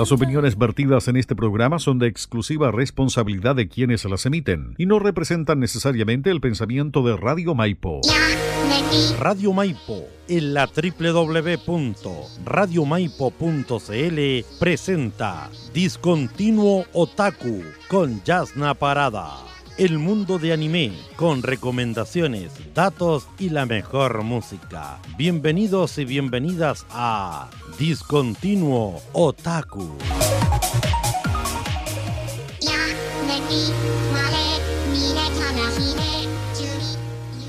Las opiniones vertidas en este programa son de exclusiva responsabilidad de quienes las emiten y no representan necesariamente el pensamiento de Radio Maipo. Radio Maipo en la www.radiomaipo.cl presenta Discontinuo Otaku con Yasna Parada. El mundo de anime con recomendaciones, datos y la mejor música. Bienvenidos y bienvenidas a Discontinuo Otaku.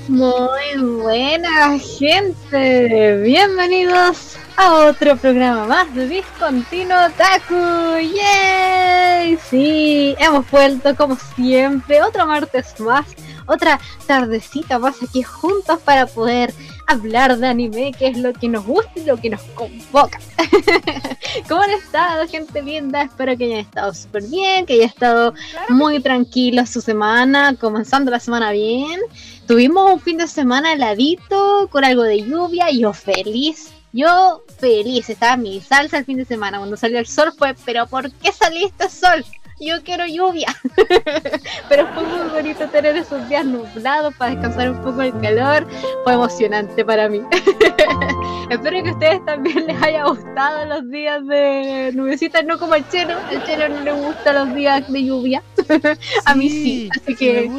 Muy buena gente, bienvenidos a otro programa más de Discontinuo Taku. ¡Yay! Sí, hemos vuelto como siempre, otro martes más, otra tardecita más aquí juntos para poder hablar de anime, que es lo que nos gusta y lo que nos convoca. ¿Cómo han estado, gente linda? Espero que hayan estado súper bien, que hayan estado muy tranquilos su semana, comenzando la semana bien. Tuvimos un fin de semana heladito, con algo de lluvia, y yo feliz. Yo feliz, estaba mi salsa el fin de semana. Cuando salió el sol fue, pero ¿por qué saliste sol? yo quiero lluvia. Pero fue muy bonito tener esos días nublados para descansar un poco el calor. Fue emocionante para mí. Espero que a ustedes también les haya gustado los días de nubecitas, no como el chelo. El chelo no le gusta los días de lluvia. a mí sí. Así que,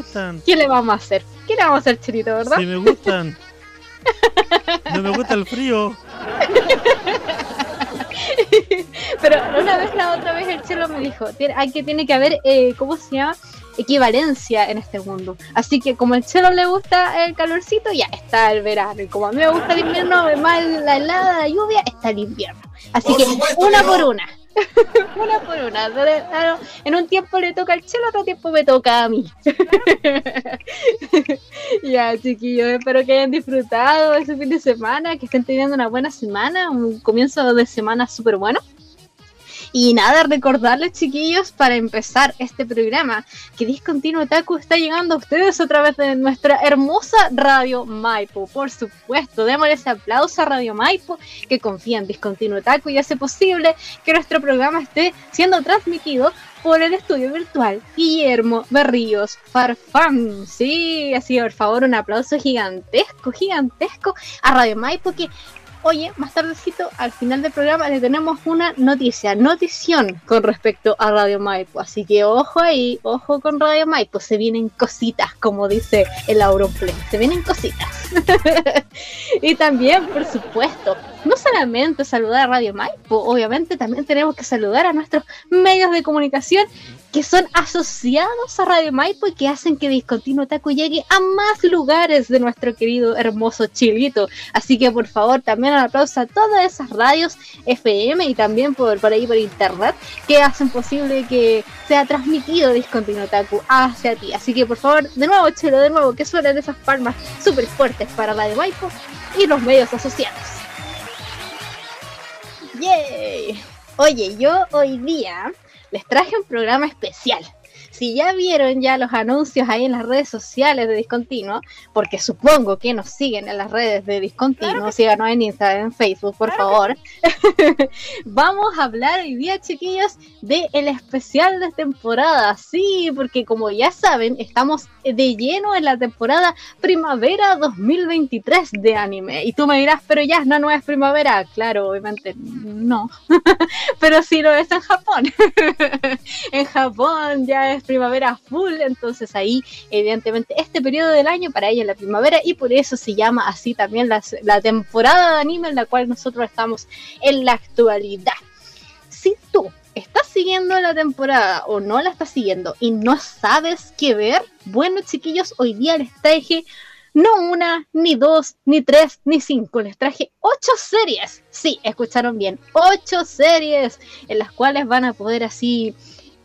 ¿qué le vamos a hacer? ¿Qué le vamos a hacer, Chelito, verdad? Sí, me gustan. No me gusta el frío. Pero una vez, la otra vez, el chelo me dijo: hay que tiene que haber, eh, ¿cómo se llama? Equivalencia en este mundo. Así que, como al chelo le gusta el calorcito, ya está el verano. Y como a mí me gusta el invierno, más la helada, la lluvia, está el invierno. Así que, una por una. una por una. En un tiempo le toca al chelo, otro tiempo me toca a mí. ya, chiquillos, espero que hayan disfrutado ese fin de semana, que estén teniendo una buena semana, un comienzo de semana súper bueno. Y nada, recordarles, chiquillos, para empezar este programa, que Discontinuo Taku está llegando a ustedes a través de nuestra hermosa Radio Maipo. Por supuesto, démosle ese aplauso a Radio Maipo, que confía en Discontinuo Taku y hace posible que nuestro programa esté siendo transmitido por el estudio virtual Guillermo Berríos Farfán. Sí, así por favor un aplauso gigantesco, gigantesco a Radio Maipo que Oye, más tardecito, al final del programa, le tenemos una noticia, notición con respecto a Radio Maipo. Así que ojo ahí, ojo con Radio Maipo. Se vienen cositas, como dice el Auronplay. Se vienen cositas. y también, por supuesto, no solamente saludar a Radio Maipo, obviamente también tenemos que saludar a nuestros medios de comunicación que son asociados a Radio Maipo y que hacen que Discontinuo Taco llegue a más lugares de nuestro querido hermoso Chilito. Así que por favor también un aplauso a todas esas radios FM y también por, por ahí por internet que hacen posible que sea transmitido Discontinuo Taku hacia ti. Así que por favor, de nuevo Chelo, de nuevo, que suenen esas palmas súper fuertes para Radio Maipo y los medios asociados. ¡Yay! Oye, yo hoy día les traje un programa especial. Si ya vieron ya los anuncios ahí en las redes sociales de Discontinuo, porque supongo que nos siguen en las redes de Discontinuo, síganos en Instagram, en Facebook, por favor. Vamos a hablar hoy día, chiquillos, de el especial de temporada. Sí, porque como ya saben, estamos de lleno en la temporada primavera 2023 de anime. Y tú me dirás, pero ya no, no es primavera. Claro, obviamente no. pero sí lo es en Japón. en Japón ya es primavera full, entonces ahí evidentemente este periodo del año para ella es la primavera y por eso se llama así también la, la temporada de anime en la cual nosotros estamos en la actualidad. Si tú estás siguiendo la temporada o no la estás siguiendo y no sabes qué ver, bueno chiquillos, hoy día les traje no una, ni dos, ni tres, ni cinco, les traje ocho series. Sí, escucharon bien, ocho series en las cuales van a poder así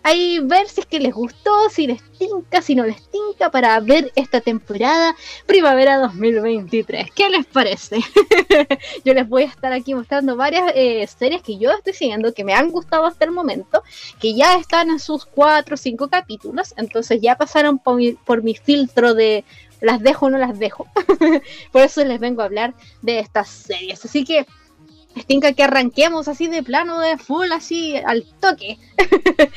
ahí ver si es que les gustó, si les tinca, si no les tinca para ver esta temporada primavera 2023. ¿Qué les parece? yo les voy a estar aquí mostrando varias eh, series que yo estoy siguiendo, que me han gustado hasta el momento, que ya están en sus cuatro o cinco capítulos, entonces ya pasaron por mi, por mi filtro de las dejo o no las dejo. por eso les vengo a hablar de estas series. Así que Estinca que arranquemos así de plano de full, así al toque.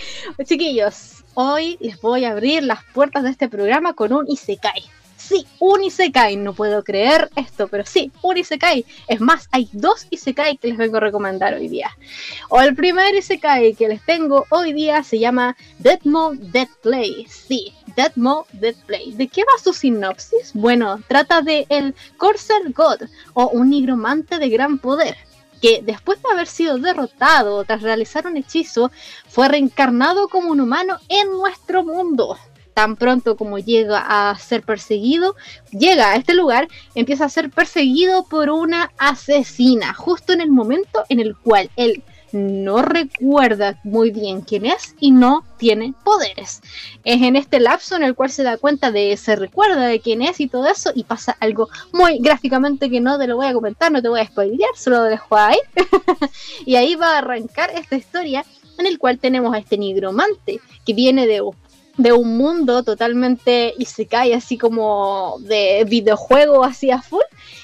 Chiquillos, hoy les voy a abrir las puertas de este programa con un Isekai. Sí, un Isekai, no puedo creer esto, pero sí, un Isekai. Es más, hay dos Isekai que les vengo a recomendar hoy día. O el primer Isekai que les tengo hoy día se llama Deadmo Dead Play. Sí, Deadmo Dead Play. ¿De qué va su sinopsis? Bueno, trata de el Corsair God o un nigromante de gran poder que después de haber sido derrotado tras realizar un hechizo, fue reencarnado como un humano en nuestro mundo. Tan pronto como llega a ser perseguido, llega a este lugar, empieza a ser perseguido por una asesina, justo en el momento en el cual él no recuerda muy bien quién es y no tiene poderes. Es en este lapso en el cual se da cuenta de, se recuerda de quién es y todo eso y pasa algo muy gráficamente que no te lo voy a comentar, no te voy a spoilear, solo lo dejo ahí. y ahí va a arrancar esta historia en el cual tenemos a este nigromante que viene de de un mundo totalmente y se cae así como de videojuego así a full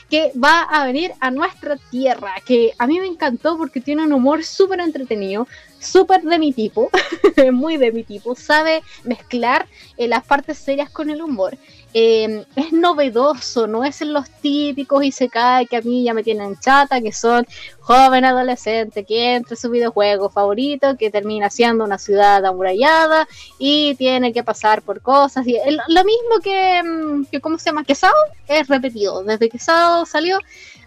que va a venir a nuestra tierra, que a mí me encantó porque tiene un humor súper entretenido, súper de mi tipo, muy de mi tipo, sabe mezclar eh, las partes serias con el humor. Em, es novedoso, no es en los típicos y se cae que a mí ya me tienen chata, que son joven adolescente que entra su videojuego favorito, que termina siendo una ciudad amurallada y tiene que pasar por cosas. Y lo mismo que, mm, que, ¿cómo se llama? Que Sao es repetido. Desde que Sao salió,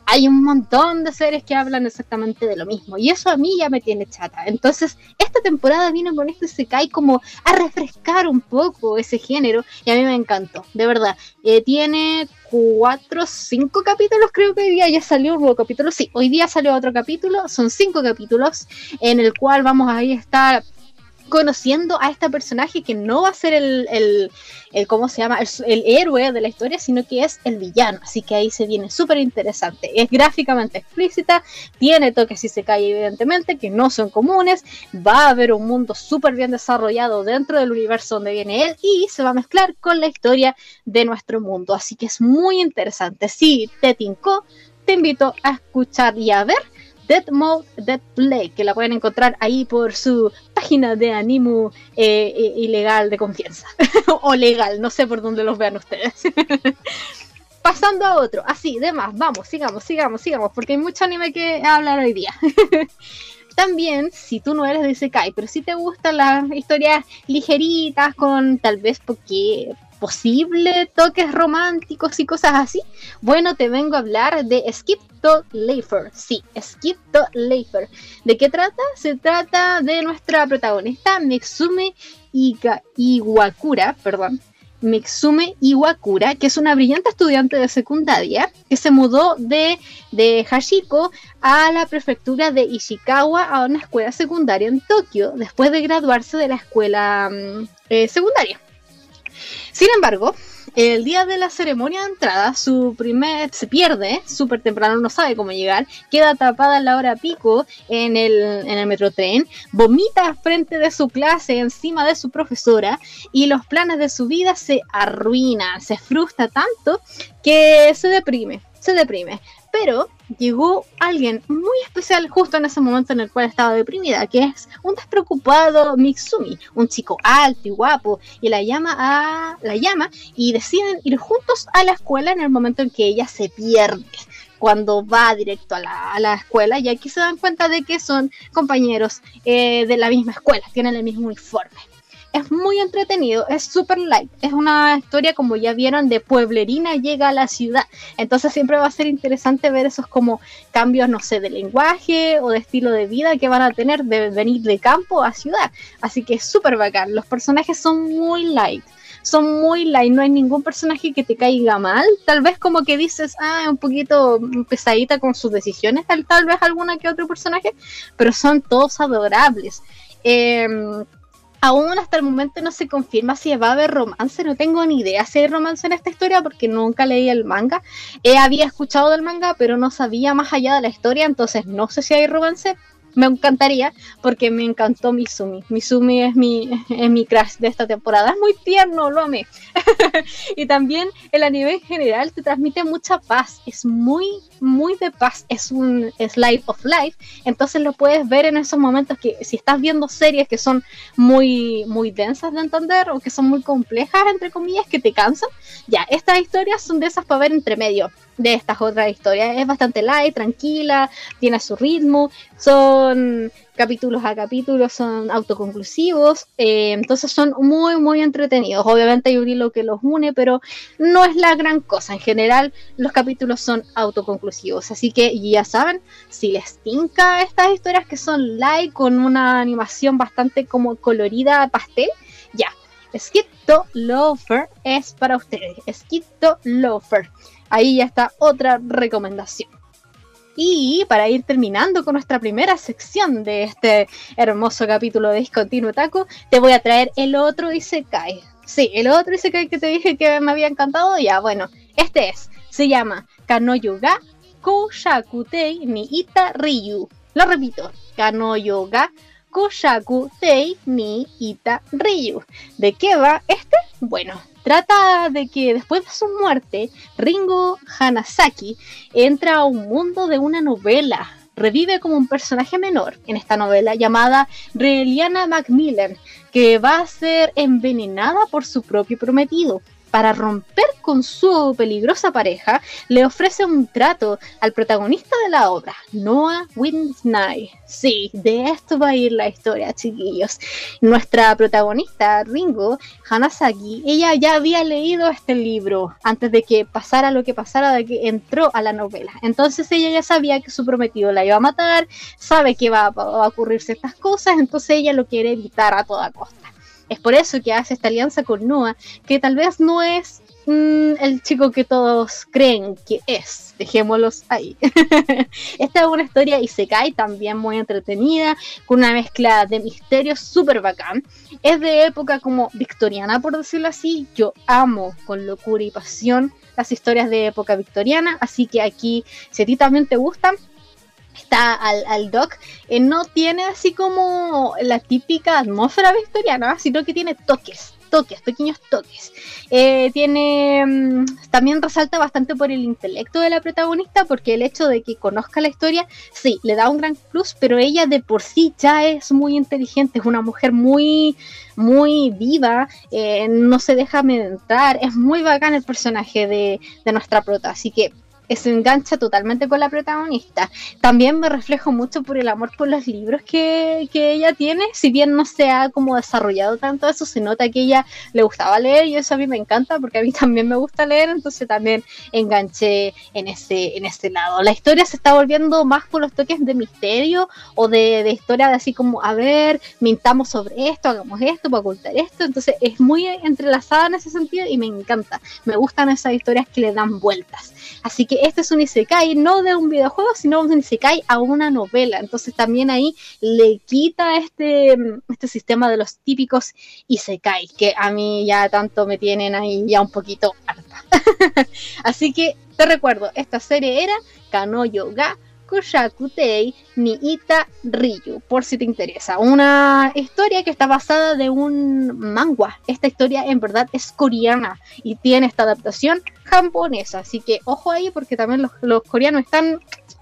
hay un montón de series que hablan exactamente de lo mismo. Y eso a mí ya me tiene chata. Entonces, esta temporada vino con este se cae como a refrescar un poco ese género. Y a mí me encantó, de verdad. Eh, tiene cuatro, cinco capítulos, creo que hoy día ya salió un nuevo capítulo. Sí, hoy día salió otro capítulo. Son cinco capítulos en el cual vamos a estar conociendo a este personaje que no va a ser el, el, ¿cómo se llama? El, héroe de la historia, sino que es el villano. Así que ahí se viene súper interesante. Es gráficamente explícita, tiene toques y se cae evidentemente, que no son comunes. Va a haber un mundo súper bien desarrollado dentro del universo donde viene él y se va a mezclar con la historia de nuestro mundo. Así que es muy interesante. Si te tincó, te invito a escuchar y a ver Dead Mode Dead Play, que la pueden encontrar ahí por su página de Animu eh, ilegal de confianza. o legal, no sé por dónde los vean ustedes. Pasando a otro, así, demás, vamos, sigamos, sigamos, sigamos, porque hay mucho anime que hablar hoy día. También, si tú no eres de Sekai, pero si te gustan las historias ligeritas con tal vez porque posible toques románticos y cosas así, bueno, te vengo a hablar de Skip to Leifer. Sí, Skip to Leifer. ¿De qué trata? Se trata de nuestra protagonista, Mitsume Iwakura, perdón, Mitsume Iwakura, que es una brillante estudiante de secundaria que se mudó de, de Hashiko a la prefectura de Ishikawa a una escuela secundaria en Tokio después de graduarse de la escuela mm, eh, secundaria. Sin embargo, el día de la ceremonia de entrada, su primer se pierde, súper temprano, no sabe cómo llegar, queda atrapada en la hora pico en el, en el metrotren, vomita frente de su clase, encima de su profesora, y los planes de su vida se arruinan, se frustra tanto que se deprime, se deprime. Pero llegó alguien muy especial justo en ese momento en el cual estaba deprimida, que es un despreocupado Mitsumi, un chico alto y guapo, y la llama a la llama y deciden ir juntos a la escuela en el momento en que ella se pierde. Cuando va directo a la, escuela y aquí se dan cuenta de que son compañeros eh, de la misma escuela, tienen el mismo uniforme es muy entretenido, es super light, es una historia como ya vieron de pueblerina llega a la ciudad, entonces siempre va a ser interesante ver esos como cambios, no sé, de lenguaje o de estilo de vida que van a tener de venir de campo a ciudad, así que es súper bacán, los personajes son muy light. Son muy light, no hay ningún personaje que te caiga mal. Tal vez como que dices, ah, un poquito pesadita con sus decisiones, tal, tal vez alguna que otro personaje, pero son todos adorables. Eh, aún hasta el momento no se confirma si va a haber romance, no tengo ni idea si hay romance en esta historia porque nunca leí el manga. Eh, había escuchado del manga, pero no sabía más allá de la historia, entonces no sé si hay romance. Me encantaría porque me encantó Misumi. Misumi es mi, es mi crush de esta temporada. Es muy tierno, lo amé. y también el anime en general te transmite mucha paz. Es muy, muy de paz. Es un slide of life. Entonces lo puedes ver en esos momentos que si estás viendo series que son muy, muy densas de entender o que son muy complejas, entre comillas, que te cansan, ya, estas historias son de esas para ver entre medio de estas otras historias. Es bastante light, tranquila, tiene su ritmo, son capítulos a capítulos, son autoconclusivos, eh, entonces son muy, muy entretenidos. Obviamente hay un hilo que los une, pero no es la gran cosa. En general, los capítulos son autoconclusivos, así que ya saben, si les tinca estas historias que son light, con una animación bastante como colorida, pastel, ya. Skipto Loafer es para ustedes. Skipto Loafer. Ahí ya está otra recomendación. Y para ir terminando con nuestra primera sección de este hermoso capítulo de Discontinuo Taco, te voy a traer el otro Isekai. Sí, el otro Isekai que te dije que me había encantado, ya, bueno, este es. Se llama Kanoyoga Koshakutei ni Ita Ryu. Lo repito, Kanoyoga Koshaku Tei ni Ita Ryu. ¿De qué va este? Bueno, trata de que después de su muerte, Ringo Hanasaki entra a un mundo de una novela. Revive como un personaje menor en esta novela llamada Reliana Macmillan, que va a ser envenenada por su propio prometido para romper con su peligrosa pareja, le ofrece un trato al protagonista de la obra, Noah Winsnight. Sí, de esto va a ir la historia, chiquillos. Nuestra protagonista, Ringo Hanasaki, ella ya había leído este libro antes de que pasara lo que pasara, de que entró a la novela. Entonces ella ya sabía que su prometido la iba a matar, sabe que va a ocurrir ciertas cosas, entonces ella lo quiere evitar a toda costa. Es por eso que hace esta alianza con Noah, que tal vez no es mm, el chico que todos creen que es. Dejémoslos ahí. Esta es una historia y se cae también muy entretenida, con una mezcla de misterio súper bacán. Es de época como victoriana, por decirlo así. Yo amo con locura y pasión las historias de época victoriana, así que aquí, si a ti también te gustan, está al, al doc, eh, no tiene así como la típica atmósfera victoriana, sino que tiene toques, toques, pequeños toques. Eh, tiene mm, también resalta bastante por el intelecto de la protagonista, porque el hecho de que conozca la historia, sí, le da un gran plus, pero ella de por sí ya es muy inteligente, es una mujer muy, muy viva, eh, no se deja amedrentar, es muy bacán el personaje de, de nuestra prota, así que se engancha totalmente con la protagonista. También me reflejo mucho por el amor por los libros que, ella tiene, si bien no se ha como desarrollado tanto eso, se nota que ella le gustaba leer y eso a mí me encanta porque a mí también me gusta leer, entonces también enganché en ese, en ese lado. La historia se está volviendo más por los toques de misterio o de, de historia de así como, a ver, mintamos sobre esto, hagamos esto para ocultar esto, entonces es muy entrelazada en ese sentido y me encanta, me gustan esas historias que le dan vueltas. Así que este es un Isekai no de un videojuego, sino un Isekai a una novela. Entonces también ahí le quita este, este sistema de los típicos Isekai, que a mí ya tanto me tienen ahí ya un poquito harta. Así que te recuerdo, esta serie era Kanoyo ga Koshakutei ni Ita Ryu, por si te interesa. Una historia que está basada de un manga. Esta historia en verdad es coreana y tiene esta adaptación japonesa. Así que ojo ahí porque también los, coreanos están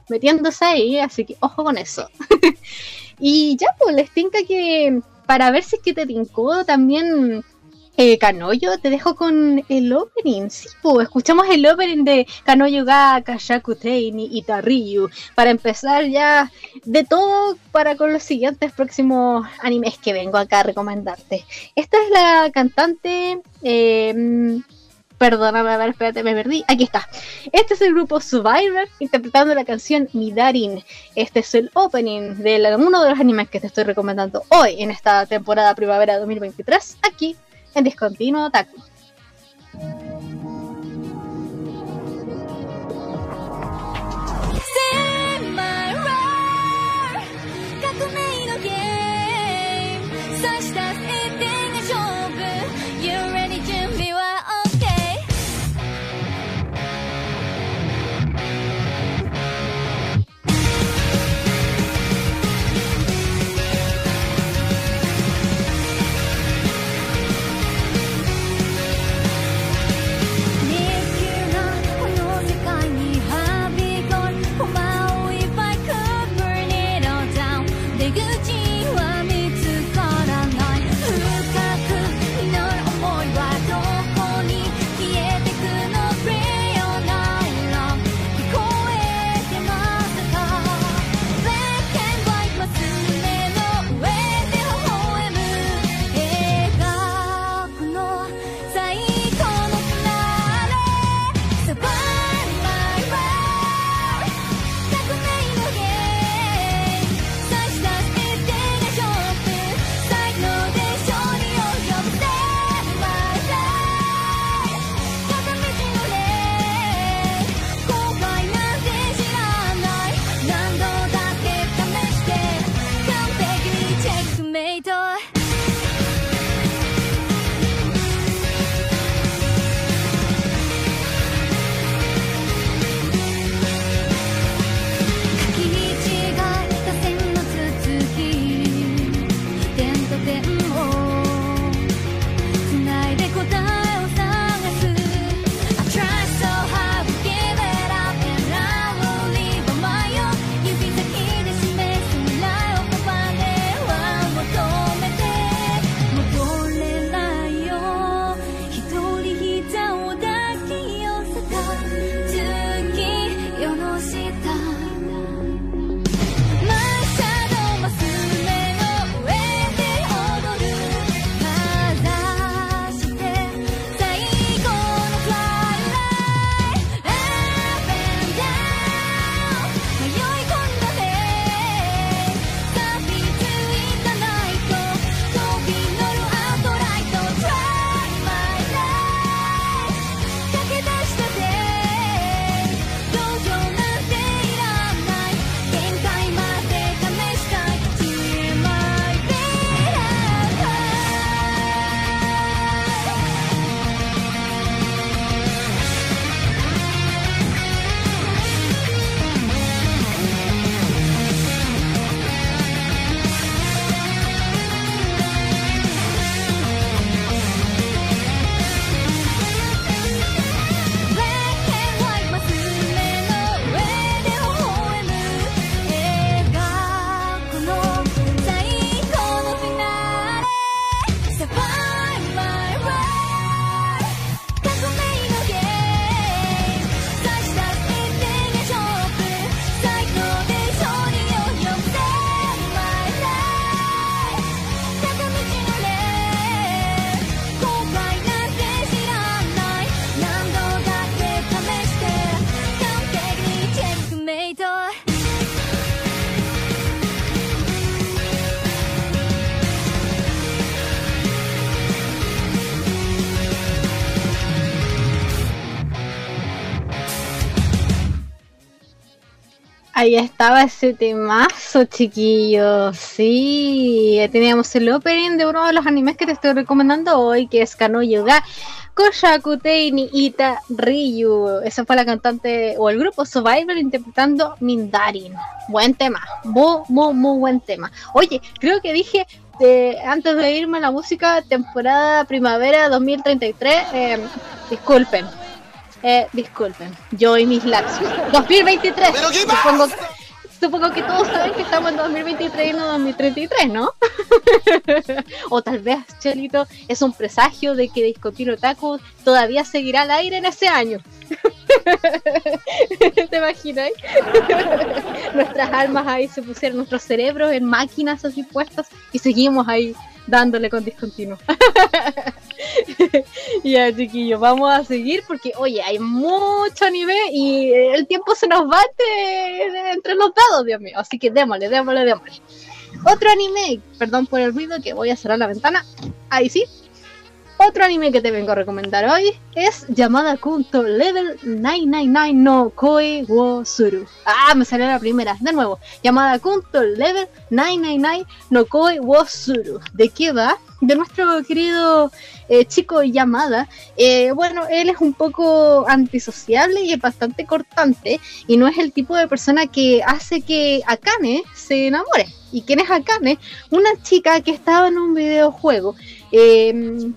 metiéndose ahí, así que ojo con eso. y ya, pues les tinca que para ver si es que te tincó también eh, Kanoyo, te dejo con el opening. Sí, pues escuchamos el opening de Kanoyo ga Kashakutei ni Itarryu. Para empezar ya de todo para con los siguientes próximos animes que vengo acá a recomendarte. Esta es la cantante. Eh, Perdóname, a ver, espérate, me perdí. Aquí está. Este es el grupo Survivor interpretando la canción Midarin. Este es el opening de uno de los animes que te estoy recomendando hoy en esta temporada primavera 2023 aquí en Discontinuo Otaku. Ahí estaba ese temazo, chiquillos. Sí, teníamos el opening de uno de los animes que te estoy recomendando hoy, que es Kano Yoga Koshakutei ni Ita Ryu. Esa fue la cantante o el grupo Survivor interpretando Mindarin. Buen tema, muy, muy, muy buen tema. Oye, creo que dije eh, antes de irme a la música, temporada primavera 2033. Eh, disculpen, eh, disculpen, yo y mis lapsus. 2023. Supongo, supongo que todos saben que estamos en 2023 y no 2033, ¿no? o tal vez, Chelito, es un presagio de que Discontinuo Taco todavía seguirá al aire en ese año. ¿Te imaginas? Nuestras almas ahí se pusieron, nuestros cerebros en máquinas así puestas y seguimos ahí dándole con discontinuo. ya, chiquillos, vamos a seguir porque, oye, hay mucho anime y el tiempo se nos bate entre los dados, Dios mío. Así que démosle, démosle, démosle. Otro anime, perdón por el ruido que voy a cerrar la ventana. Ahí sí. Otro anime que te vengo a recomendar hoy es Llamada Kunto Level 999 no Koi wo Suru. Ah, me salió la primera. De nuevo, Llamada Kunto Level 999 no Koi wo Suru. ¿De qué va? De nuestro querido eh, chico Yamada. Eh, bueno, él es un poco antisociable y es bastante cortante. Y no es el tipo de persona que hace que Akane se enamore. ¿Y quién es Akane? Una chica que estaba en un videojuego. Eh,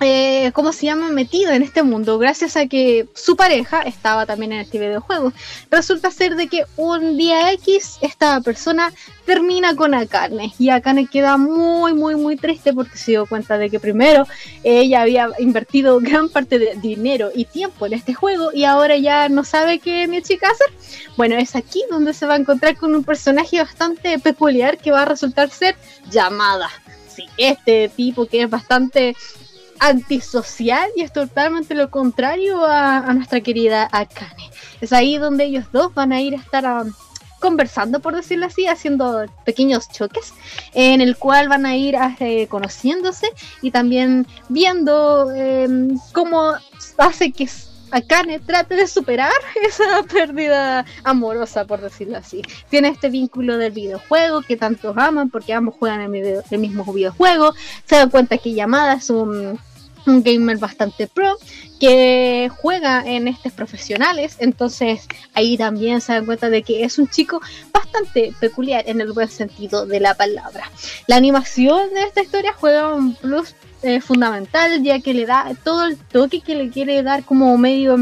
eh, ¿cómo se llama? Metido en este mundo gracias a que su pareja estaba también en este videojuego. Resulta ser de que un día X esta persona termina con Akane y Akane queda muy muy muy triste porque se dio cuenta de que primero ella había invertido gran parte de dinero y tiempo en este juego y ahora ya no sabe qué mi chica hacer. Bueno, es aquí donde se va a encontrar con un personaje bastante peculiar que va a resultar ser llamada. Sí, este tipo que es bastante antisocial y es totalmente lo contrario a, nuestra querida Akane. Es ahí donde ellos dos van a ir a estar um, conversando, por decirlo así, haciendo pequeños choques, en el cual van a ir eh, conociéndose y también viendo em, cómo hace que Akane trate de superar esa pérdida amorosa, por decirlo así. Tiene este vínculo del videojuego que tantos aman porque ambos juegan el, el mismo videojuego. Se dan cuenta que Yamada es un un gamer bastante pro que juega en estos profesionales, entonces ahí también se dan cuenta de que es un chico bastante peculiar en el buen sentido de la palabra. La animación de esta historia juega un plus eh, fundamental ya que le da todo el toque que le quiere dar como medio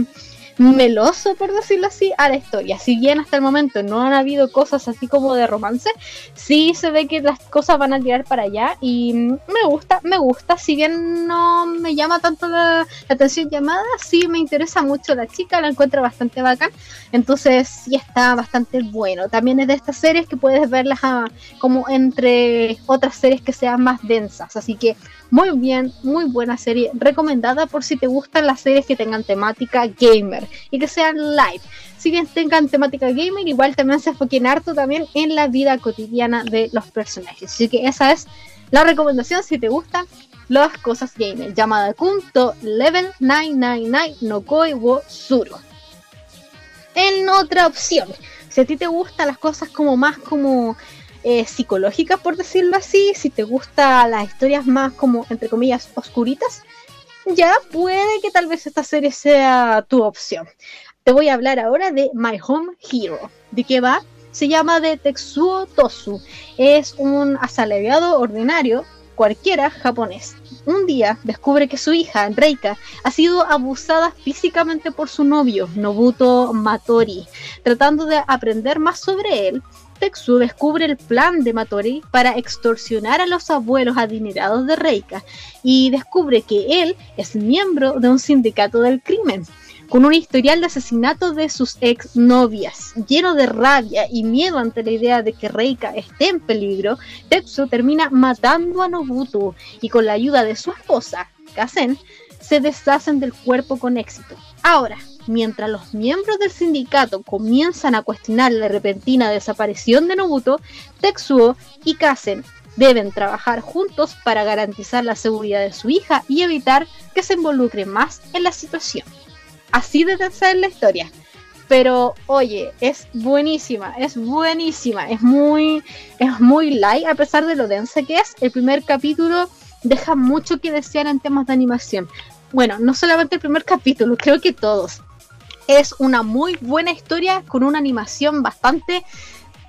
meloso, por decirlo así, a la historia. Si bien hasta el momento no han habido cosas así como de romance, sí se ve que las cosas van a tirar para allá y me gusta, me gusta. Si bien no me llama tanto la, atención llamada, sí me interesa mucho la chica, la encuentro bastante bacán. Entonces sí está bastante bueno. También es de estas series que puedes verlas ah, como entre otras series que sean más densas. Así que muy bien, muy buena serie, recomendada por si te gustan las series que tengan temática gamer y que sean live. Si bien tengan temática gamer, igual también se enfoquen harto también en la vida cotidiana de los personajes. Así que esa es la recomendación si te gustan las cosas gamer, llamada Kunto Level 999 no Koi wo Suru. En otra opción, si a ti te gustan las cosas como más como eh, psicológicas, por decirlo así, si te gustan las historias más como, entre comillas, oscuritas, ya puede que tal vez esta serie sea tu opción. Te voy a hablar ahora de My Home Hero. ¿De qué va? Se llama de Tetsuo Tosu. Es un asalariado ordinario cualquiera japonés. Un día descubre que su hija, Reika, ha sido abusada físicamente por su novio, Nobuto Matori. Tratando de aprender más sobre él, Tetsu descubre el plan de Matori para extorsionar a los abuelos adinerados de Reika y descubre que él es miembro de un sindicato del crimen. Con un historial de asesinato de sus exnovias, lleno de rabia y miedo ante la idea de que Reika esté en peligro, Tetsu termina matando a Nobuto y con la ayuda de su esposa, Kazen, se deshacen del cuerpo con éxito. Ahora, mientras los miembros del sindicato comienzan a cuestionar la repentina desaparición de Nobuto, Tetsuo y Kazen deben trabajar juntos para garantizar la seguridad de su hija y evitar que se involucre más en la situación. Así de ser la historia. Pero oye, es buenísima, es buenísima, es muy, es muy light a pesar de lo densa que es. El primer capítulo deja mucho que desear en temas de animación. Bueno, no solamente el primer capítulo, creo que todos. Es una muy buena historia con una animación bastante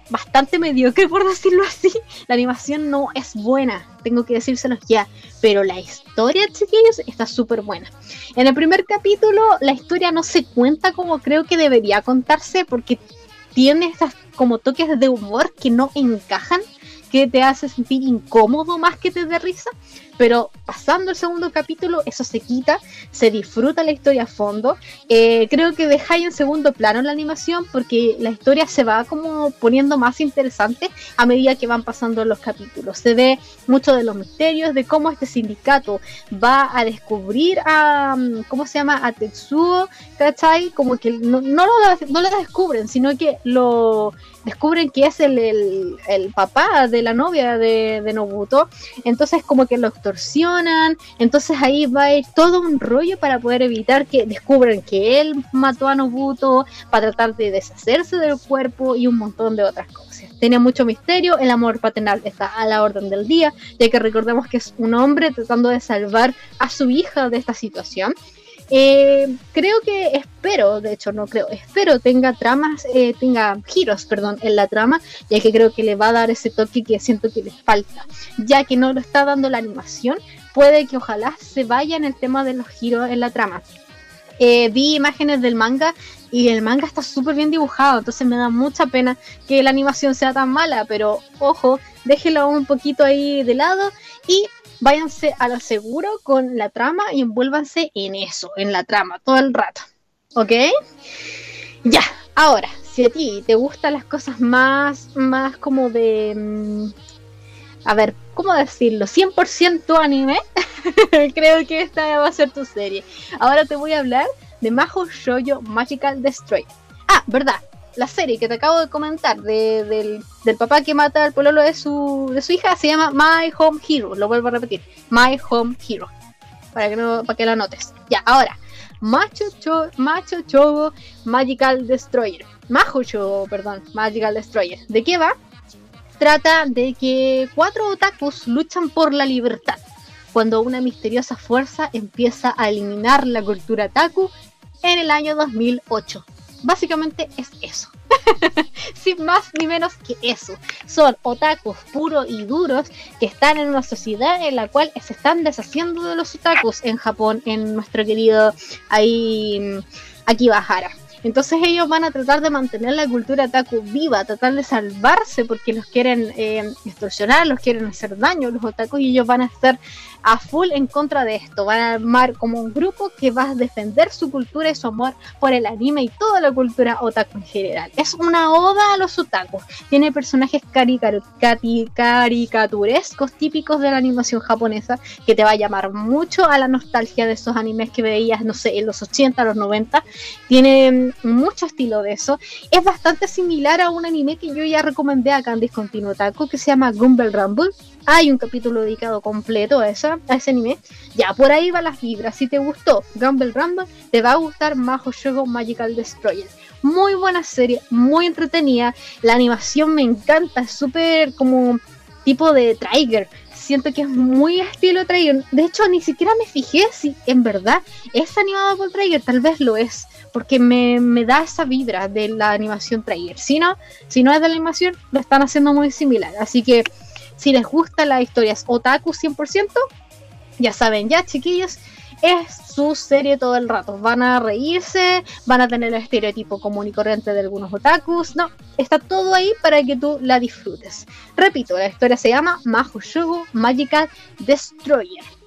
bastante mediocre, por decirlo así. La animación no es buena, tengo que decírselos ya, pero la historia, chiquillos, está súper buena. En el primer capítulo, la historia no se cuenta como creo que debería contarse, porque tiene estas como toques de humor que no encajan, que te hace sentir incómodo más que te dé risa pero pasando el segundo capítulo eso se quita, se disfruta la historia a fondo. Eh, creo que dejáis en segundo plano la animación porque la historia se va como poniendo más interesante a medida que van pasando los capítulos. Se ve mucho de los misterios, de cómo este sindicato va a descubrir a, mm, ¿cómo se llama? A Tetsuo, ¿cachai? Como que no, no, lo, no lo descubren, sino que lo descubren que es el, el, papá de la novia de, Nobuto, entonces como que lo extorsionan, entonces ahí va a ir todo un rollo para poder evitar que descubran que él mató a Nobuto, para tratar de deshacerse del cuerpo y un montón de otras cosas. Tiene mucho misterio, el amor paternal está a la orden del día, ya que recordemos que es un hombre tratando de salvar a su hija de esta situación. Eh, creo que espero, de hecho no creo, espero tenga tramas, eh, tenga giros, perdón, en la trama, ya que creo que le va a dar ese toque que siento que le falta, ya que no lo está dando la animación, puede que ojalá se vaya en el tema de los giros en la trama. Eh, vi imágenes del manga y el manga está súper bien dibujado, entonces me da mucha pena que la animación sea tan mala, pero ojo, déjelo un poquito ahí de lado y váyanse a lo seguro con la trama y envuélvanse en eso, en la trama, todo el rato. ¿Ok? Ya, ahora, si a ti te gustan las cosas más, más como de... Mm, a ver, ¿cómo decirlo? 100% anime. Creo que esta va a ser tu serie. Ahora te voy a hablar de Maho Shoujo Magical Destroy. Ah, verdad la serie que te acabo de comentar del, papá que mata al pololo de su, de su hija se llama My Home Hero. Lo vuelvo a repetir. My Home Hero. Para que, no, para que lo notes. Ya, ahora. Macho, cho, Macho Chogo Magical Destroyer. Majo Chogo, perdón. Magical Destroyer. ¿De qué va? Trata de que cuatro otakus luchan por la libertad. Cuando una misteriosa fuerza empieza a eliminar la cultura otaku en el año 2008. Básicamente es eso. Sin más ni menos que eso. Son otakus puros y duros que están en una sociedad en la cual se están deshaciendo de los otakus en Japón, en nuestro querido ahí Akibahara. Entonces ellos van a tratar de mantener la cultura otaku viva, tratar de salvarse porque los quieren eh, extorsionar, los quieren hacer daño los otakus y ellos van a estar a full en contra de esto. Van a armar como un grupo que va a defender su cultura y su amor por el anime y toda la cultura otaku en general. Es una oda a los otakus. Tiene personajes caricaturescos típicos de la animación japonesa que te va a llamar mucho a la nostalgia de esos animes que veías, no sé, en los 80, los 90. Tiene mucho estilo de eso. Es bastante similar a un anime que yo ya recomendé acá en Discontinuo Otaku que se llama Gumball Rumble hay un capítulo dedicado completo a, esa, a ese anime. Ya, por ahí va las vibras. Si te gustó Gumball Rumble, te va a gustar Majo Shogo Magical Destroyer. Muy buena serie, muy entretenida. La animación me encanta, es súper como tipo de Trigger. Siento que es muy estilo Trigger. De hecho, ni siquiera me fijé si en verdad es animado por Trigger. Tal vez lo es porque me, me, da esa vibra de la animación Trigger. Si no, si no es de la animación, lo están haciendo muy similar. Así que si les gusta las historias otaku 100%, ya saben, ya chiquillos, es su serie todo el rato. Van a reírse, van a tener el estereotipo común y corriente de algunos otakus. No, está todo ahí para que tú la disfrutes. Repito, la historia se llama Mahou Magical Destroyer.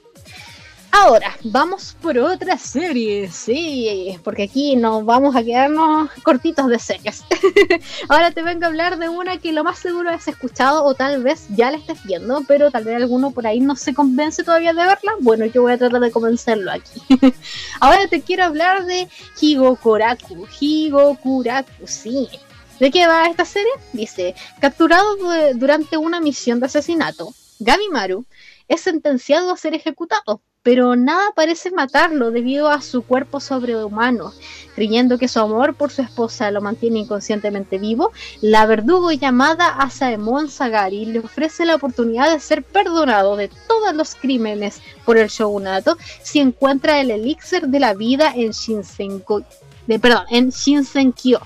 Ahora, vamos por otra serie, sí, porque aquí nos vamos a quedarnos cortitos de series. Ahora te vengo a hablar de una que lo más seguro has escuchado o tal vez ya la estés viendo, pero tal vez alguno por ahí no se convence todavía de verla. Bueno, yo voy a tratar de convencerlo aquí. Ahora te quiero hablar de Higokuraku. Higokuraku, sí. ¿De qué va esta serie? Dice, capturado durante una misión de asesinato, Gabimaru es sentenciado a ser ejecutado pero nada parece matarlo debido a su cuerpo sobrehumano. Creyendo que su amor por su esposa lo mantiene inconscientemente vivo, la verdugo llamada Asaemon Sagari le ofrece la oportunidad de ser perdonado de todos los crímenes por el shogunato si encuentra el elixir de la vida en Shinsenkyo, en Shinsenkyo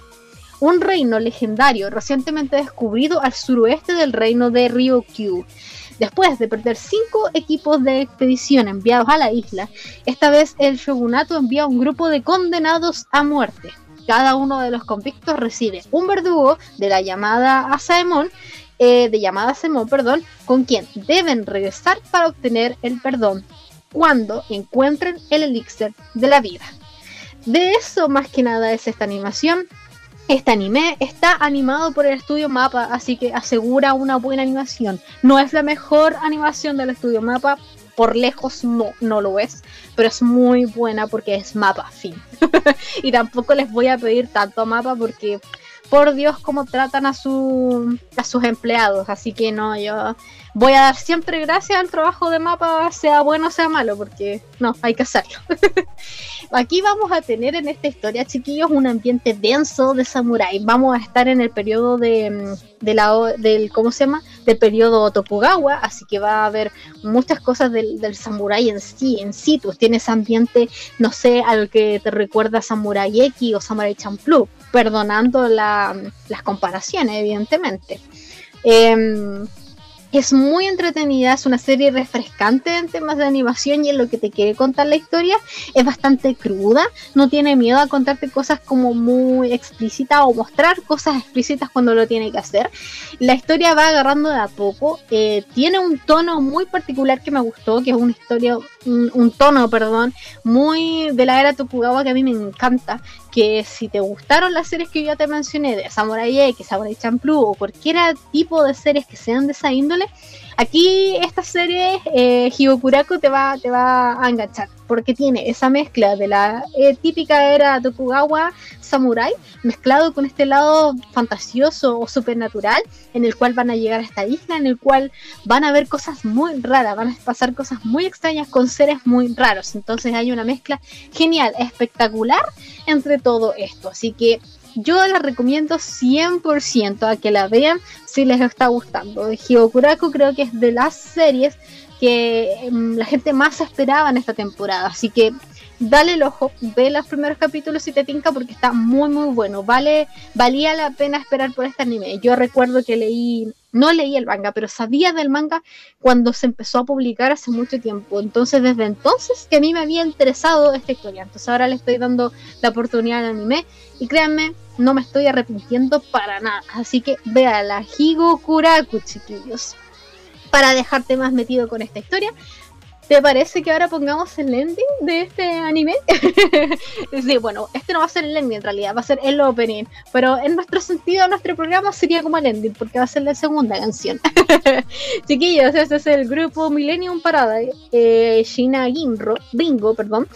un reino legendario recientemente descubrido al suroeste del reino de Ryukyu. Después de perder cinco equipos de expedición enviados a la isla, esta vez el shogunato envía un grupo de condenados a muerte. Cada uno de los convictos recibe un verdugo de la llamada Asaemon, eh, de llamada Asaemon, perdón, con quien deben regresar para obtener el perdón cuando encuentren el elixir de la vida. De eso más que nada es esta animación. Este anime está animado por el estudio Mapa, así que asegura una buena animación. No es la mejor animación del estudio Mapa, por lejos no, no lo es, pero es muy buena porque es Mapa, fin. y tampoco les voy a pedir tanto Mapa porque, por Dios, cómo tratan a, su, a sus empleados. Así que no, yo voy a dar siempre gracias al trabajo de Mapa, sea bueno o sea malo, porque no, hay que hacerlo. Aquí vamos a tener en esta historia, chiquillos, un ambiente denso de samurái. Vamos a estar en el periodo de, mm, la, del, ¿cómo se llama? Del periodo Tokugawa, así que va a haber muchas cosas del, del samurái en sí, en situ. Tiene ese ambiente, no sé, al que te recuerda Samurai X o Samurai Champloo, perdonando la, las comparaciones, evidentemente. Eh, es muy entretenida, es una serie refrescante en temas de animación y en lo que te quiere contar la historia. Es bastante cruda, no tiene miedo a contarte cosas como muy explícitas o mostrar cosas explícitas cuando lo tiene que hacer. La historia va agarrando de a poco, eh, tiene un tono muy particular que me gustó, que es una historia, un, un tono, perdón, muy de la era Tokugawa que a mí me encanta, que si te gustaron las series que yo ya te mencioné de Samurai X, Samurai Champloo o cualquier tipo de series que sean de esa índole, aquí esta serie eh, Higokuraku te va, te va a enganchar porque tiene esa mezcla de la eh, típica era Tokugawa Samurai mezclado con este lado fantasioso o supernatural en el cual van a llegar a esta isla, en el cual van a ver cosas muy raras, van a pasar cosas muy extrañas con seres muy raros. Entonces hay una mezcla genial, espectacular entre todo esto. Así que yo la recomiendo 100% a que la vean si les está gustando. Hyokuraku creo que es de las series que mm, la gente más esperaba en esta temporada. Así que dale el ojo, ve los primeros capítulos si te tinca porque está muy muy bueno. Vale, valía la pena esperar por este anime. Yo recuerdo que leí, no leí el manga, pero sabía del manga cuando se empezó a publicar hace mucho tiempo. Entonces desde entonces que a mí me había interesado esta historia. Entonces ahora le estoy dando la oportunidad al anime y créanme, no me estoy arrepintiendo para nada. Así que véala, Higo Kuraku, chiquillos. Para dejarte más metido con esta historia, ¿Te parece que ahora pongamos el ending de este anime? sí, bueno, este no va a ser el ending en realidad, va a ser el opening. Pero en nuestro sentido, nuestro programa sería como el ending, porque va a ser la segunda canción. Chiquillos, este es el grupo Millennium Parada, eh, Shina Ginro, Bingo, perdón,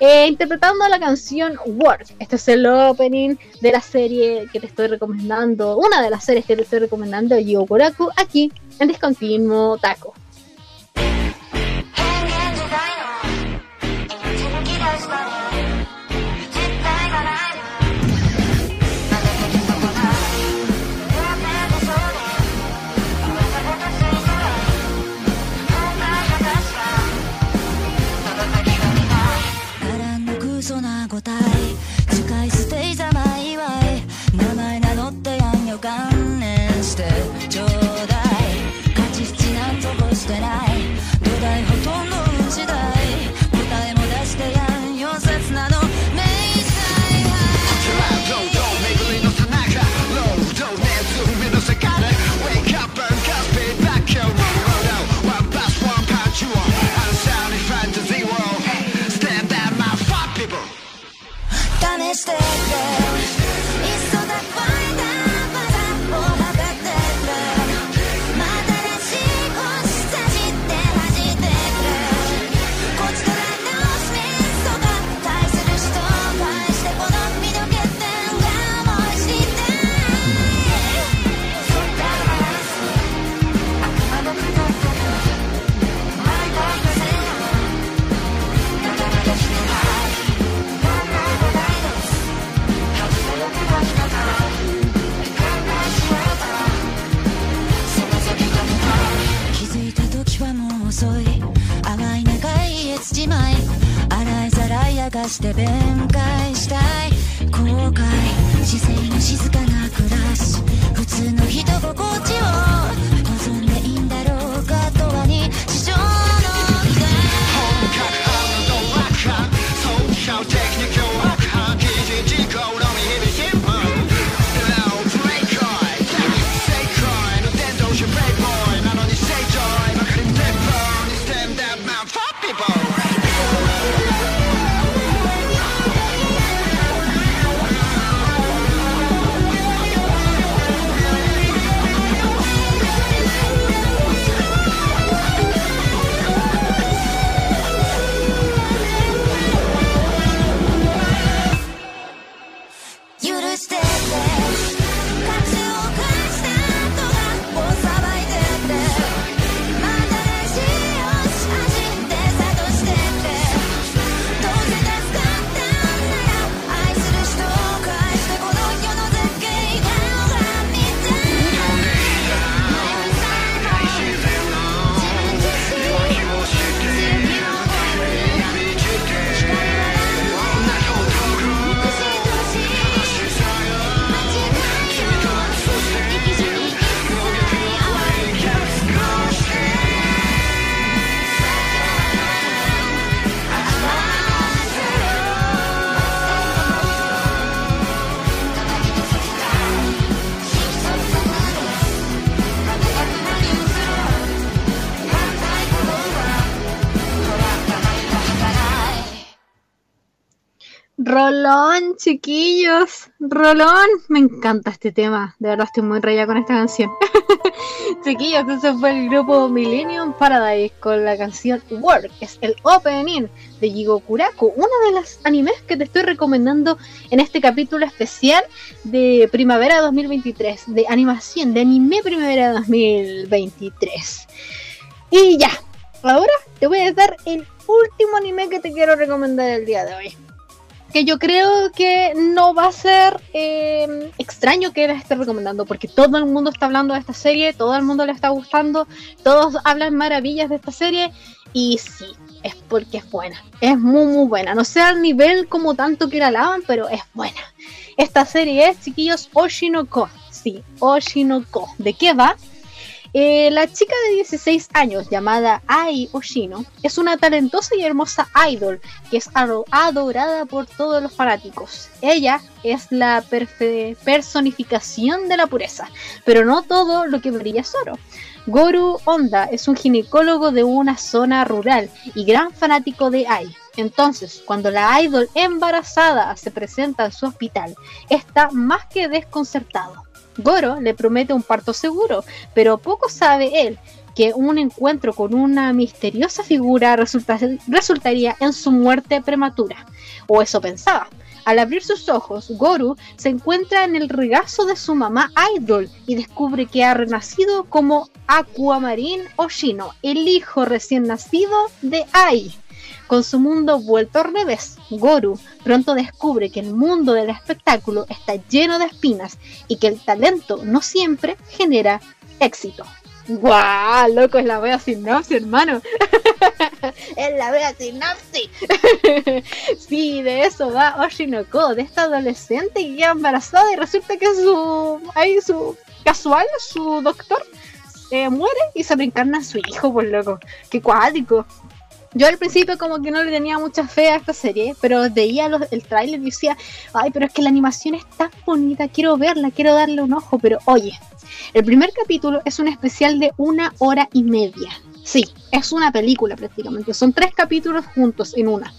eh, interpretando la canción Word. Este es el opening de la serie que te estoy recomendando, una de las series que te estoy recomendando, Yokuraku, aquí en Discontinuo Taco. Tay Rolón, me encanta este tema, de verdad estoy muy rayada con esta canción. chiquillos, ese fue el grupo Millennium Paradise con la canción Work, es el opening de Jigokuraku, uno de los animes que te estoy recomendando en este capítulo especial de Primavera 2023, de animación, de anime Primavera 2023. Y ya, ahora te voy a dar el último anime que te quiero recomendar el día de hoy que yo creo que no va a ser eh, extraño que la esté recomendando, porque todo el mundo está hablando de esta serie, todo el mundo le está gustando, todos hablan maravillas de esta serie, y sí, es porque es buena, es muy muy buena, no sé al nivel como tanto que la alaban, pero es buena. Esta serie es, chiquillos, Oshinoko, sí, Oshinoko. ¿De qué va? Eh, la chica de 16 años llamada Ai Oshino es una talentosa y hermosa idol que es ado- adorada por todos los fanáticos. Ella es la personificación de la pureza, pero no todo lo que brilla es oro. Goru Honda es un ginecólogo de una zona rural y gran fanático de Ai. Entonces, cuando la idol embarazada se presenta en su hospital, está más que desconcertado. Goro le promete un parto seguro, pero poco sabe él que un encuentro con una misteriosa figura resulta- resultaría en su muerte prematura. O eso pensaba. Al abrir sus ojos, Goru se encuentra en el regazo de su mamá Idol y descubre que ha renacido como Aquamarine Oshino, el hijo recién nacido de Ai. Con su mundo vuelto al revés, Goru pronto descubre que el mundo del espectáculo está lleno de espinas y que el talento no siempre genera éxito. ¡Guau! Loco, es la wea sinopsis, hermano. es la wea sinopsis. sí, de eso va Oshinoko, de esta adolescente que queda embarazada y resulta que su. Ahí su. casual, su doctor. eh, muere y se reencarna en su hijo, pues loco. Qué cuático. Yo al principio como que no le tenía mucha fe a esta serie, pero veía los- el tráiler y decía, ay, pero es que la animación es tan bonita, quiero verla, quiero darle un ojo, pero oye, el primer capítulo es un especial de una hora y media. Sí, es una película prácticamente, son tres capítulos juntos en una.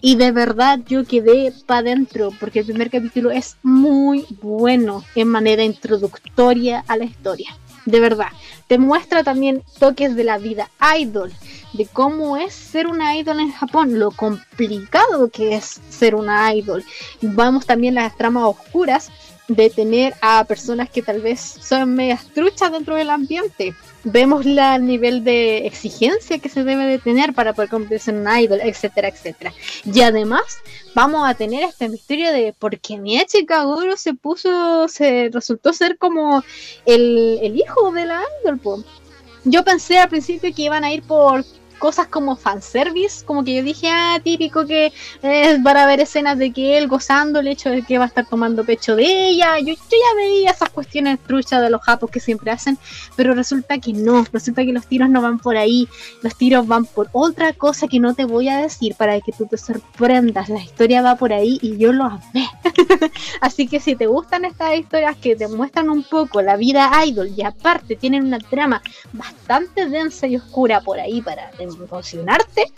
Y de verdad yo quedé para adentro, porque el primer capítulo es muy bueno en manera introductoria a la historia. De verdad, te muestra también toques de la vida idol, de cómo es ser una idol en Japón, lo complicado que es ser una idol. Vamos también las tramas oscuras de tener a personas que tal vez son medias truchas dentro del ambiente. Vemos la el nivel de exigencia que se debe de tener para poder convertirse en una idol, etcétera, etcétera. Y además vamos a tener este misterio de por qué mi chica Goro se puso, se resultó ser como el, el hijo de la idol. Yo pensé al principio que iban a ir por cosas como fanservice, como que yo dije, ah, típico que es para ver escenas de que él gozando el hecho de que va a estar tomando pecho de ella. Yo, yo ya veía esas cuestiones truchas de los japos que siempre hacen, pero resulta que no, resulta que los tiros no van por ahí, los tiros van por otra cosa que no te voy a decir para que tú te sorprendas. La historia va por ahí y yo lo amé. Así que si te gustan estas historias que te muestran un poco la vida idol y aparte tienen una trama bastante densa y oscura por ahí para emocionarte,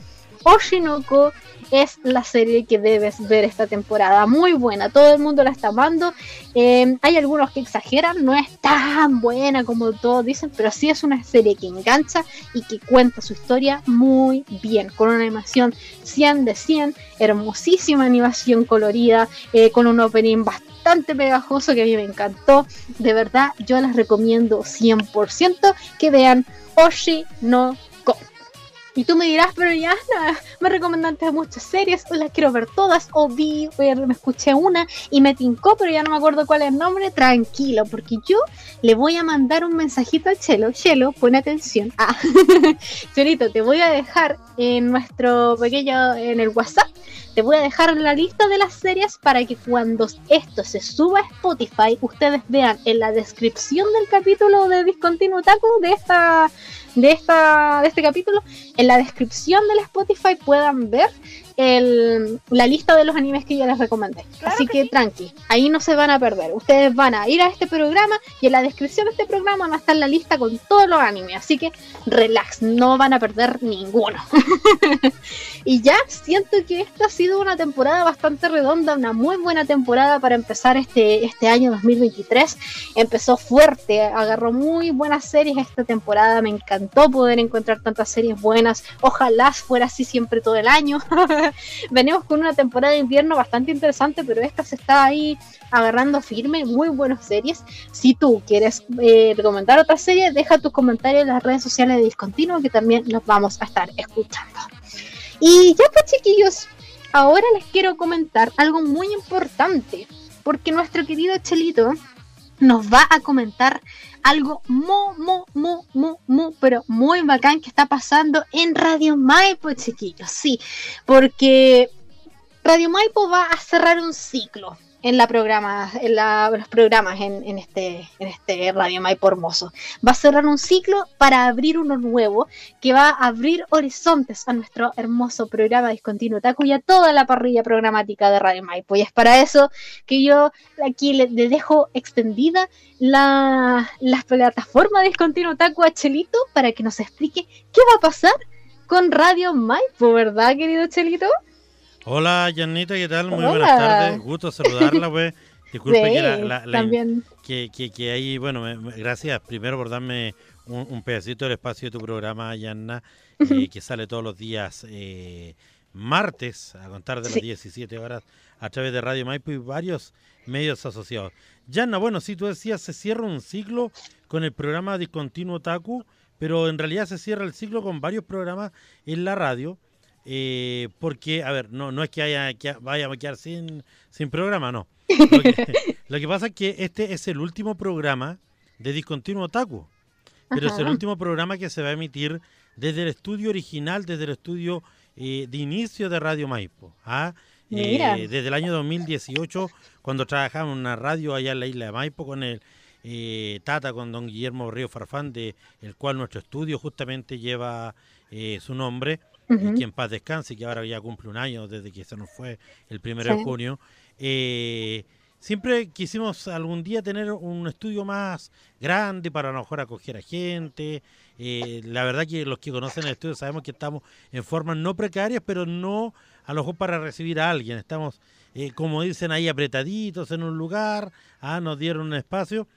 Oshinoko es la serie que debes ver esta temporada. Muy buena, todo el mundo la está amando. Eh, hay algunos que exageran, no es tan buena como todos dicen, pero sí es una serie que engancha y que cuenta su historia muy bien, con una animación 100 de 100, hermosísima animación colorida, eh, con un opening bastante pegajoso que a mí me encantó. De verdad, yo les recomiendo 100% que vean Oshi no. Y tú me dirás, pero ya me recomendaste muchas series, las quiero ver todas, o vi, o me escuché una y me tincó, pero ya no me acuerdo cuál es el nombre. Tranquilo, porque yo le voy a mandar un mensajito a Chelo. Chelo, pon atención. Ah, Chelito, te voy a dejar en nuestro pequeño, en el WhatsApp, te voy a dejar la lista de las series para que cuando esto se suba a Spotify, ustedes vean en la descripción del capítulo de Discontinuo Taku de esta de esta de este capítulo, en la descripción del Spotify puedan ver el, la lista de los animes que yo les recomendé. Así que, tranqui, ahí no se van a perder. Ustedes van a ir a este programa y en la descripción de este programa va a estar la lista con todos los animes. Así que relax, no van a perder ninguno. y ya siento que esta ha sido una temporada bastante redonda, una muy buena temporada para empezar este, este año 2023. Empezó fuerte, agarró muy buenas series esta temporada. Me encantó poder encontrar tantas series buenas. Ojalá fuera así siempre todo el año. venimos con una temporada de invierno bastante interesante, pero esta se está ahí agarrando firme, muy buenas series. Si tú quieres eh, recomendar otra serie, deja tus comentarios en las redes sociales de Discontinuo, que también los vamos a estar escuchando. Y ya pues chiquillos, ahora les quiero comentar algo muy importante, porque nuestro querido Chelito nos va a comentar algo muy, muy, muy, muy, muy, pero muy bacán que está pasando en Radio Maipo, chiquillos. Sí, porque Radio Maipo va a cerrar un ciclo en la programa, en la- los programas en, en este, en este Radio Maipo hermoso. Va a cerrar un ciclo para abrir uno nuevo que va a abrir horizontes a nuestro hermoso programa Discontinuo Taku y a toda la parrilla programática de Radio Maipo. Y es para eso que yo aquí le, dejo extendida la, la plataforma Discontinuo Taku a Chelito para que nos explique qué va a pasar con Radio Maipo, ¿verdad, querido Chelito? Hola, Janita, ¿qué tal? Muy Hola. buenas tardes. Gusto saludarla, pues. Disculpe Sí, que la, la- la- también. que, que, que ahí, bueno, gracias primero por darme un, un pedacito del espacio de tu programa, Yanna, eh, que sale todos los días eh, martes, a contar de las Sí. 17 horas, a través de Radio Maipo y varios medios asociados. Yanna, bueno, sí, tú decías, se cierra un ciclo con el programa Discontinuo Taku, pero en realidad se cierra el ciclo con varios programas en la radio. Eh, porque, a ver, no, no es que, haya, que vayamos a quedar sin, sin programa, no. Lo que, lo que pasa es que este es el último programa de Discontinuo Taku. Pero es el último programa que se va a emitir desde el estudio original, desde el estudio eh, de inicio de Radio Maipo. ¿ah? Eh, desde el año 2018, cuando trabajaba en una radio allá en la isla de Maipo con el eh, Tata, con don Guillermo Río Farfán, de el cual nuestro estudio justamente lleva eh, su nombre, Y que en paz descanse, que ahora ya cumple un año desde que se nos fue el primero de junio. Eh, siempre quisimos algún día tener un estudio más grande para a lo mejor acoger a gente. Eh, la verdad que los que conocen el estudio sabemos que estamos en formas no precarias, pero no a lo mejor para recibir a alguien. Estamos, eh, como dicen ahí, apretaditos en un lugar, ah, nos dieron un espacio.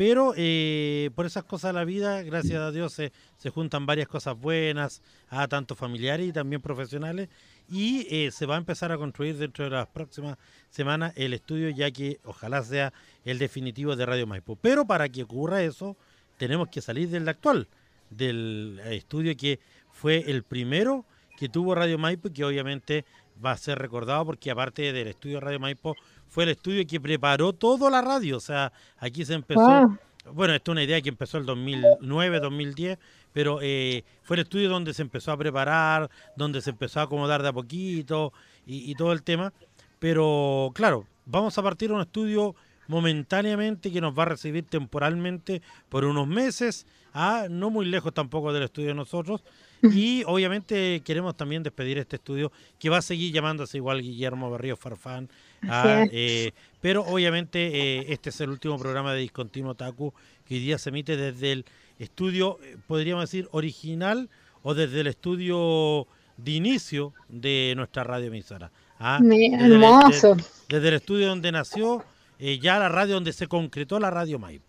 Pero eh, por esas cosas de la vida, gracias a Dios, se, se juntan varias cosas buenas, a tanto familiares y también profesionales. Y eh, se va a empezar a construir dentro de las próximas semanas el estudio, ya que ojalá sea el definitivo de Radio Maipo. Pero para que ocurra eso, tenemos que salir del actual, del estudio que fue el primero que tuvo Radio Maipo y que obviamente va a ser recordado porque aparte del estudio Radio Maipo, fue el estudio que preparó toda la radio. O sea, aquí se empezó Wow. bueno, esto es una idea que empezó el 2009, 2010, pero eh, fue el estudio donde se empezó a preparar, donde se empezó a acomodar de a poquito y, y todo el tema. Pero claro, vamos a partir a un estudio momentáneamente que nos va a recibir temporalmente por unos meses, ah, no muy lejos tampoco del estudio de nosotros. Y obviamente queremos también despedir este estudio que va a seguir llamándose igual Guillermo Barrio Farfán. Ah, eh, pero obviamente eh, este es el último programa de Discontinuo Taku que hoy día se emite desde el estudio, eh, podríamos decir, original o desde el estudio de inicio de nuestra radio emisora. Ah, desde el- hermoso. de- desde el estudio donde nació, eh, ya la radio donde se concretó la radio Maipo.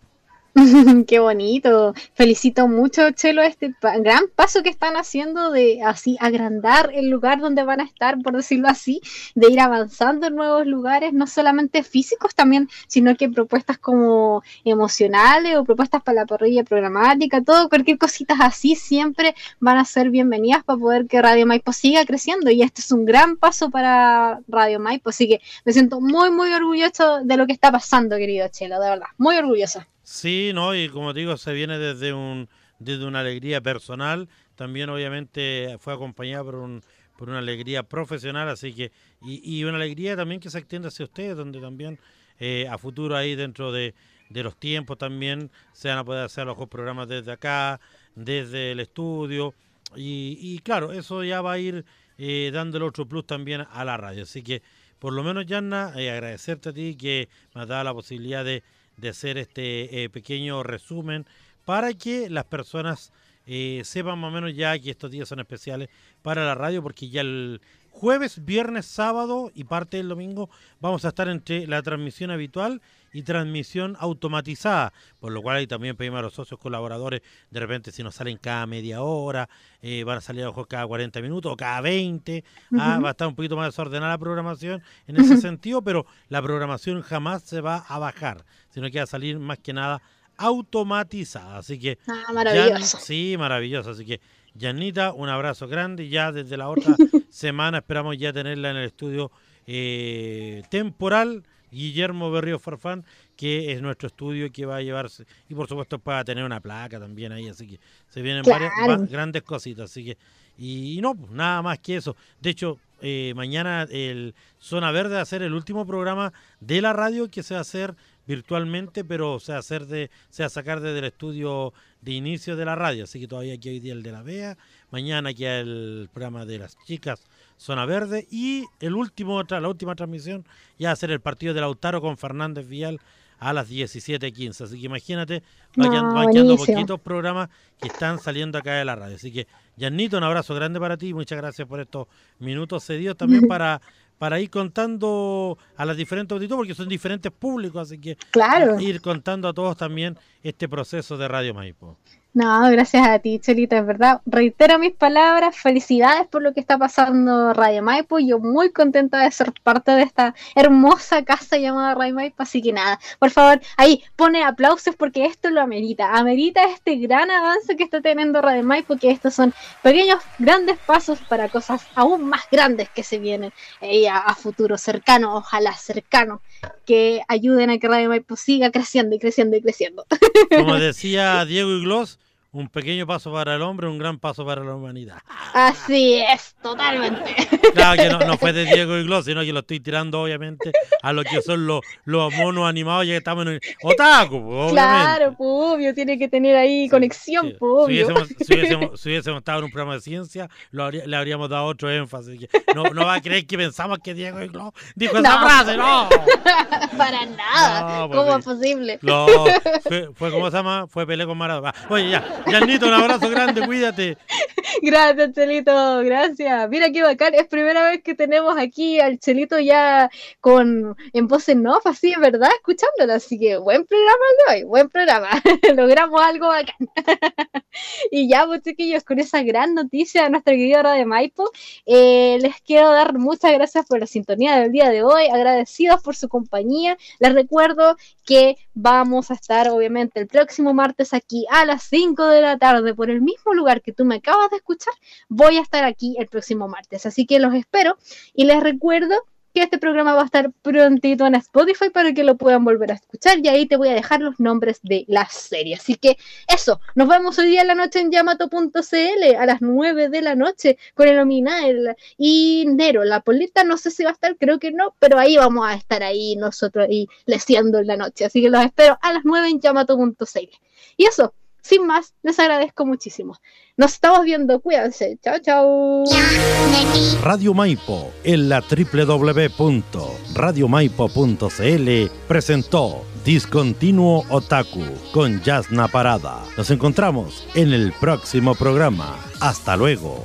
Qué bonito. Felicito mucho, Chelo, este gran paso que están haciendo de así agrandar el lugar donde van a estar, por decirlo así, de ir avanzando en nuevos lugares, no solamente físicos también, sino que propuestas como emocionales o propuestas para la parrilla programática, todo, cualquier cositas así siempre van a ser bienvenidas para poder que Radio Maipo siga creciendo y este es un gran paso para Radio Maipo, así que me siento muy, muy orgulloso de lo que está pasando, querido Chelo, de verdad, muy orgullosa. Sí, no, y como te digo, se viene desde un desde una alegría personal, también obviamente fue acompañada por un por una alegría profesional, así que y, y una alegría también que se extiende hacia ustedes, donde también eh, a futuro ahí dentro de, de los tiempos también se van a poder hacer los programas desde acá, desde el estudio. Y, y claro, eso ya va a ir eh, dándole otro plus también a la radio, así que por lo menos, Yanna, eh, agradecerte a ti que me has dado la posibilidad de, de hacer este eh, pequeño resumen para que las personas eh, sepan más o menos ya que estos días son especiales para la radio, porque ya el jueves, viernes, sábado y parte del domingo vamos a estar entre la transmisión habitual y transmisión automatizada, por lo cual ahí también pedimos a los socios colaboradores, de repente si nos salen cada media hora, eh, van a salir a lo mejor cada 40 minutos o cada 20, ah, va a estar un poquito más desordenada la programación en ese sentido, pero la programación jamás se va a bajar, sino que va a salir más que nada automatizada, así que Ah, maravilloso. sí, maravilloso. Así que, Janita, un abrazo grande. Ya desde la otra semana esperamos ya tenerla en el estudio eh, temporal. Guillermo Berrío Farfán, que es nuestro estudio que va a llevarse, y por supuesto para tener una placa también ahí, así que se vienen varias va- grandes cositas, así que, y, y no, pues, nada más que eso. De hecho, eh, mañana el Zona Verde va a ser el último programa de la radio que se va a hacer virtualmente, pero se va a hacer de, se va a sacar desde el estudio de inicio de la radio, así que todavía aquí hoy día el de la BEA, mañana queda el programa de las chicas Zona Verde y el último la última transmisión ya va a ser el partido de Lautaro con Fernández Vial a las 17.15, así que imagínate, van, No, quedando- poquitos programas que están saliendo acá de la radio, así que Yanito, un abrazo grande para ti, muchas gracias por estos minutos cedidos también para para ir contando a las diferentes auditores, porque son diferentes públicos, así que Claro. ir contando a todos también este proceso de Radio Maipo. No, gracias a ti, Chelita, es verdad. Reitero mis palabras, felicidades por lo que está pasando Radio Maipo. Yo muy contenta de ser parte de esta hermosa casa llamada Radio Maipo. Así que nada, por favor, ahí pone aplausos porque esto lo amerita. Amerita este gran avance que está teniendo Radio Maipo, que estos son pequeños, grandes pasos para cosas aún más grandes que se vienen eh, a, a futuro cercano, ojalá cercano, que ayuden a que Radio Maipo siga creciendo y creciendo y creciendo. Como decía Diego Iglós, un pequeño paso para el hombre, un gran paso para la humanidad. Así es, totalmente. Claro que no, no fue de Diego Iglós, sino que lo estoy tirando obviamente a lo que son los, los monos animados, ya que estamos en el otaku, pues, obviamente. Claro, pues, obvio, tiene que tener ahí conexión, Sí. pues, Si hubiésemos, si, hubiésemos, si hubiésemos estado en un programa de ciencia, lo habría- le habríamos dado otro énfasis. no, no va a creer que pensamos que Diego Iglós dijo esa frase, no. Para nada. No, pues, ¿Cómo es posible? No, fue, fue como se llama, fue pelea con Maradona. Oye, ya, Yanito, un abrazo grande, cuídate. Gracias, Chelito, gracias. Mira qué bacán, es primera vez que tenemos aquí al Chelito ya con en voz en off, así, ¿verdad? Escuchándolo, así que buen programa de hoy, buen programa. Logramos algo bacán. y ya, pues chiquillos, con esa gran noticia de nuestra querida Radio Maipo, eh, les quiero dar muchas gracias por la sintonía del día de hoy, agradecidos por su compañía. Les recuerdo que vamos a estar obviamente el próximo martes aquí a las 5 de la tarde por el mismo lugar que tú me acabas de escuchar. Voy a estar aquí el próximo martes, así que los espero y les recuerdo que este programa va a estar prontito en Spotify para que lo puedan volver a escuchar y ahí te voy a dejar los nombres de la serie. Así que eso, nos vemos hoy día en la noche en yamato.cl a las 9 de la noche con el Ominael y Nero. La polita no sé si va a estar, creo que no, pero ahí vamos a estar ahí nosotros ahí leciendo en la noche. Así que los espero a las 9 en yamato.cl. Y eso, sin más, les agradezco muchísimo. Nos estamos viendo, cuídense. Chao, chao. Radio Maipo en la www.radiomaipo.cl presentó Discontinuo Otaku con Yasna Parada. Nos encontramos en el próximo programa. Hasta luego.